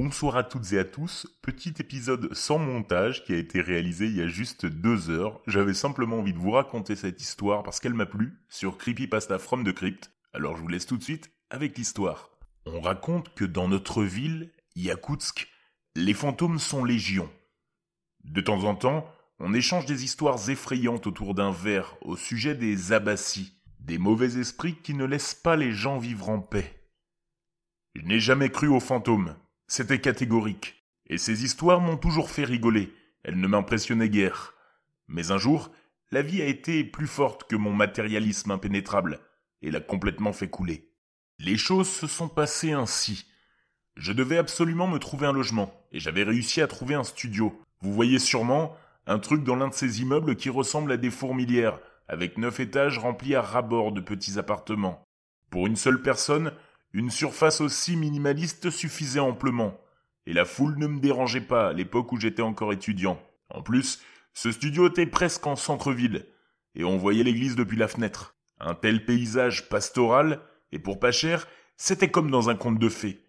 Bonsoir à toutes et à tous, petit épisode sans montage qui a été réalisé il y a juste deux heures. J'avais simplement envie de vous raconter cette histoire parce qu'elle m'a plu sur Creepypasta From the Crypt. Alors je vous laisse tout de suite avec l'histoire. On raconte que dans notre ville, Yakoutsk, les fantômes sont légion. De temps en temps, on échange des histoires effrayantes autour d'un verre au sujet des abbassis, des mauvais esprits qui ne laissent pas les gens vivre en paix. Je n'ai jamais cru aux fantômes, c'était catégorique. Et ces histoires m'ont toujours fait rigoler. Elles ne m'impressionnaient guère. Mais un jour, la vie a été plus forte que mon matérialisme impénétrable, et l'a complètement fait couler. Les choses se sont passées ainsi. Je devais absolument me trouver un logement, et j'avais réussi à trouver un studio. Vous voyez sûrement un truc dans l'un de ces immeubles qui ressemble à des fourmilières, avec neuf étages remplis à ras-bord de petits appartements. Pour une seule personne, une surface aussi minimaliste suffisait amplement, et la foule ne me dérangeait pas à l'époque où j'étais encore étudiant. En plus, ce studio était presque en centre-ville, et on voyait l'église depuis la fenêtre. Un tel paysage pastoral, et pour pas cher, c'était comme dans un conte de fées.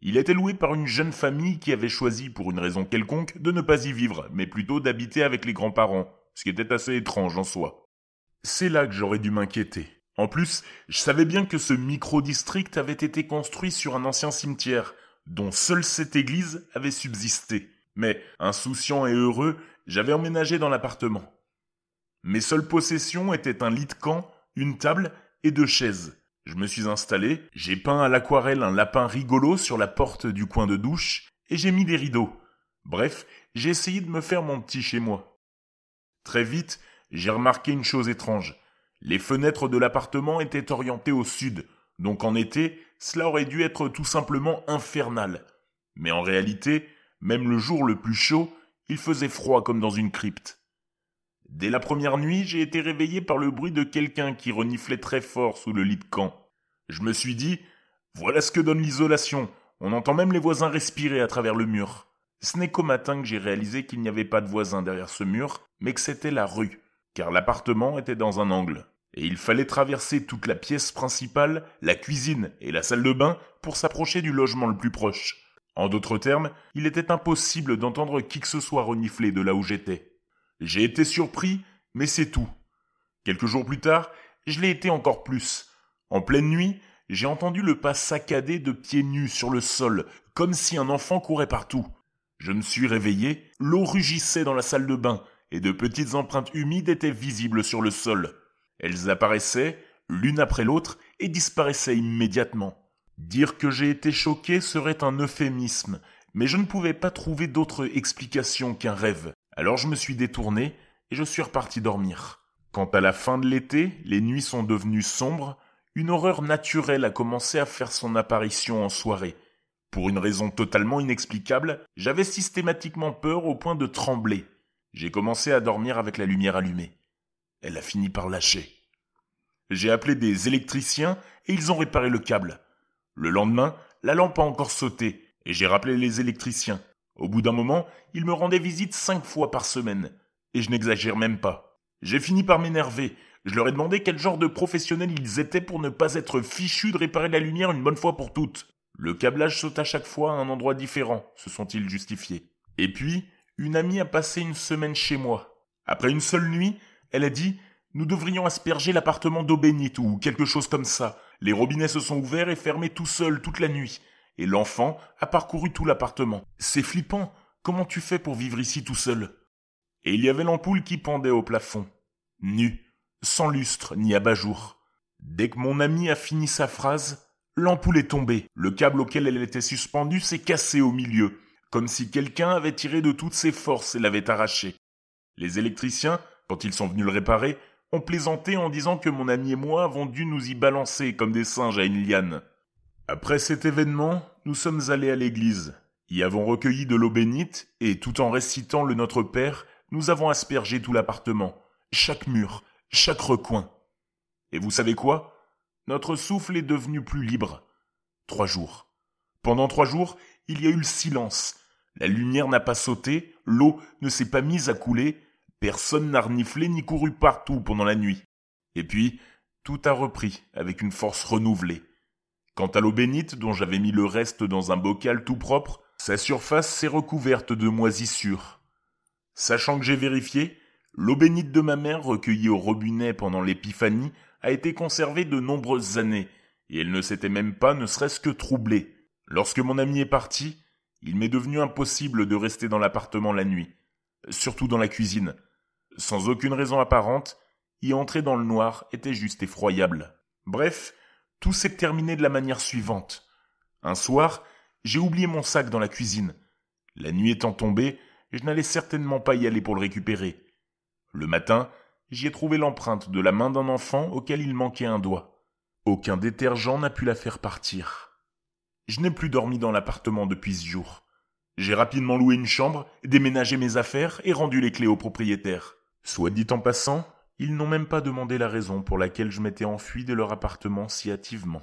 Il était loué par une jeune famille qui avait choisi, pour une raison quelconque, de ne pas y vivre, mais plutôt d'habiter avec les grands-parents, ce qui était assez étrange en soi. C'est là que j'aurais dû m'inquiéter. En plus, je savais bien que ce micro-district avait été construit sur un ancien cimetière, dont seule cette église avait subsisté. Mais, insouciant et heureux, j'avais emménagé dans l'appartement. Mes seules possessions étaient un lit de camp, une table et deux chaises. Je me suis installé, j'ai peint à l'aquarelle un lapin rigolo sur la porte du coin de douche, et j'ai mis des rideaux. Bref, j'ai essayé de me faire mon petit chez moi. Très vite, j'ai remarqué une chose étrange. Les fenêtres de l'appartement étaient orientées au sud, donc en été, cela aurait dû être tout simplement infernal. Mais en réalité, même le jour le plus chaud, il faisait froid comme dans une crypte. Dès la première nuit, j'ai été réveillé par le bruit de quelqu'un qui reniflait très fort sous le lit de camp. Je me suis dit, voilà ce que donne l'isolation, on entend même les voisins respirer à travers le mur. Ce n'est qu'au matin que j'ai réalisé qu'il n'y avait pas de voisins derrière ce mur, mais que c'était la rue, car l'appartement était dans un angle et il fallait traverser toute la pièce principale, la cuisine et la salle de bain pour s'approcher du logement le plus proche. En d'autres termes, il était impossible d'entendre qui que ce soit renifler de là où j'étais. J'ai été surpris, mais c'est tout. Quelques jours plus tard, je l'ai été encore plus. En pleine nuit, j'ai entendu le pas saccadé de pieds nus sur le sol, comme si un enfant courait partout. Je me suis réveillé, l'eau rugissait dans la salle de bain, et de petites empreintes humides étaient visibles sur le sol. Elles apparaissaient l'une après l'autre et disparaissaient immédiatement. Dire que j'ai été choqué serait un euphémisme, mais je ne pouvais pas trouver d'autre explication qu'un rêve. Alors je me suis détourné et je suis reparti dormir. Quant à la fin de l'été, les nuits sont devenues sombres, une horreur naturelle a commencé à faire son apparition en soirée. Pour une raison totalement inexplicable, j'avais systématiquement peur au point de trembler. J'ai commencé à dormir avec la lumière allumée elle a fini par lâcher. J'ai appelé des électriciens et ils ont réparé le câble. Le lendemain, la lampe a encore sauté et j'ai rappelé les électriciens. Au bout d'un moment, ils me rendaient visite cinq fois par semaine. Et je n'exagère même pas. J'ai fini par m'énerver. Je leur ai demandé quel genre de professionnels ils étaient pour ne pas être fichus de réparer la lumière une bonne fois pour toutes. Le câblage saute à chaque fois à un endroit différent, se sont-ils justifiés. Et puis, une amie a passé une semaine chez moi. Après une seule nuit, elle a dit Nous devrions asperger l'appartement d'eau bénite ou quelque chose comme ça. Les robinets se sont ouverts et fermés tout seuls toute la nuit. Et l'enfant a parcouru tout l'appartement. C'est flippant. Comment tu fais pour vivre ici tout seul? Et il y avait l'ampoule qui pendait au plafond. Nue, sans lustre ni abat-jour. Dès que mon ami a fini sa phrase, l'ampoule est tombée. Le câble auquel elle était suspendue s'est cassé au milieu, comme si quelqu'un avait tiré de toutes ses forces et l'avait arraché. Les électriciens quand ils sont venus le réparer, ont plaisanté en disant que mon ami et moi avons dû nous y balancer comme des singes à une liane. Après cet événement, nous sommes allés à l'église, y avons recueilli de l'eau bénite, et tout en récitant le Notre Père, nous avons aspergé tout l'appartement, chaque mur, chaque recoin. Et vous savez quoi? Notre souffle est devenu plus libre. Trois jours. Pendant trois jours, il y a eu le silence. La lumière n'a pas sauté, l'eau ne s'est pas mise à couler, Personne n'a reniflé ni couru partout pendant la nuit. Et puis, tout a repris avec une force renouvelée. Quant à l'eau bénite, dont j'avais mis le reste dans un bocal tout propre, sa surface s'est recouverte de moisissures. Sachant que j'ai vérifié, l'eau bénite de ma mère recueillie au robinet pendant l'épiphanie a été conservée de nombreuses années, et elle ne s'était même pas ne serait-ce que troublée. Lorsque mon ami est parti, il m'est devenu impossible de rester dans l'appartement la nuit, surtout dans la cuisine. Sans aucune raison apparente, y entrer dans le noir était juste effroyable. Bref, tout s'est terminé de la manière suivante. Un soir, j'ai oublié mon sac dans la cuisine. La nuit étant tombée, je n'allais certainement pas y aller pour le récupérer. Le matin, j'y ai trouvé l'empreinte de la main d'un enfant auquel il manquait un doigt. Aucun détergent n'a pu la faire partir. Je n'ai plus dormi dans l'appartement depuis ce jour. J'ai rapidement loué une chambre, déménagé mes affaires et rendu les clés au propriétaire. Soit dit en passant, ils n'ont même pas demandé la raison pour laquelle je m'étais enfui de leur appartement si hâtivement.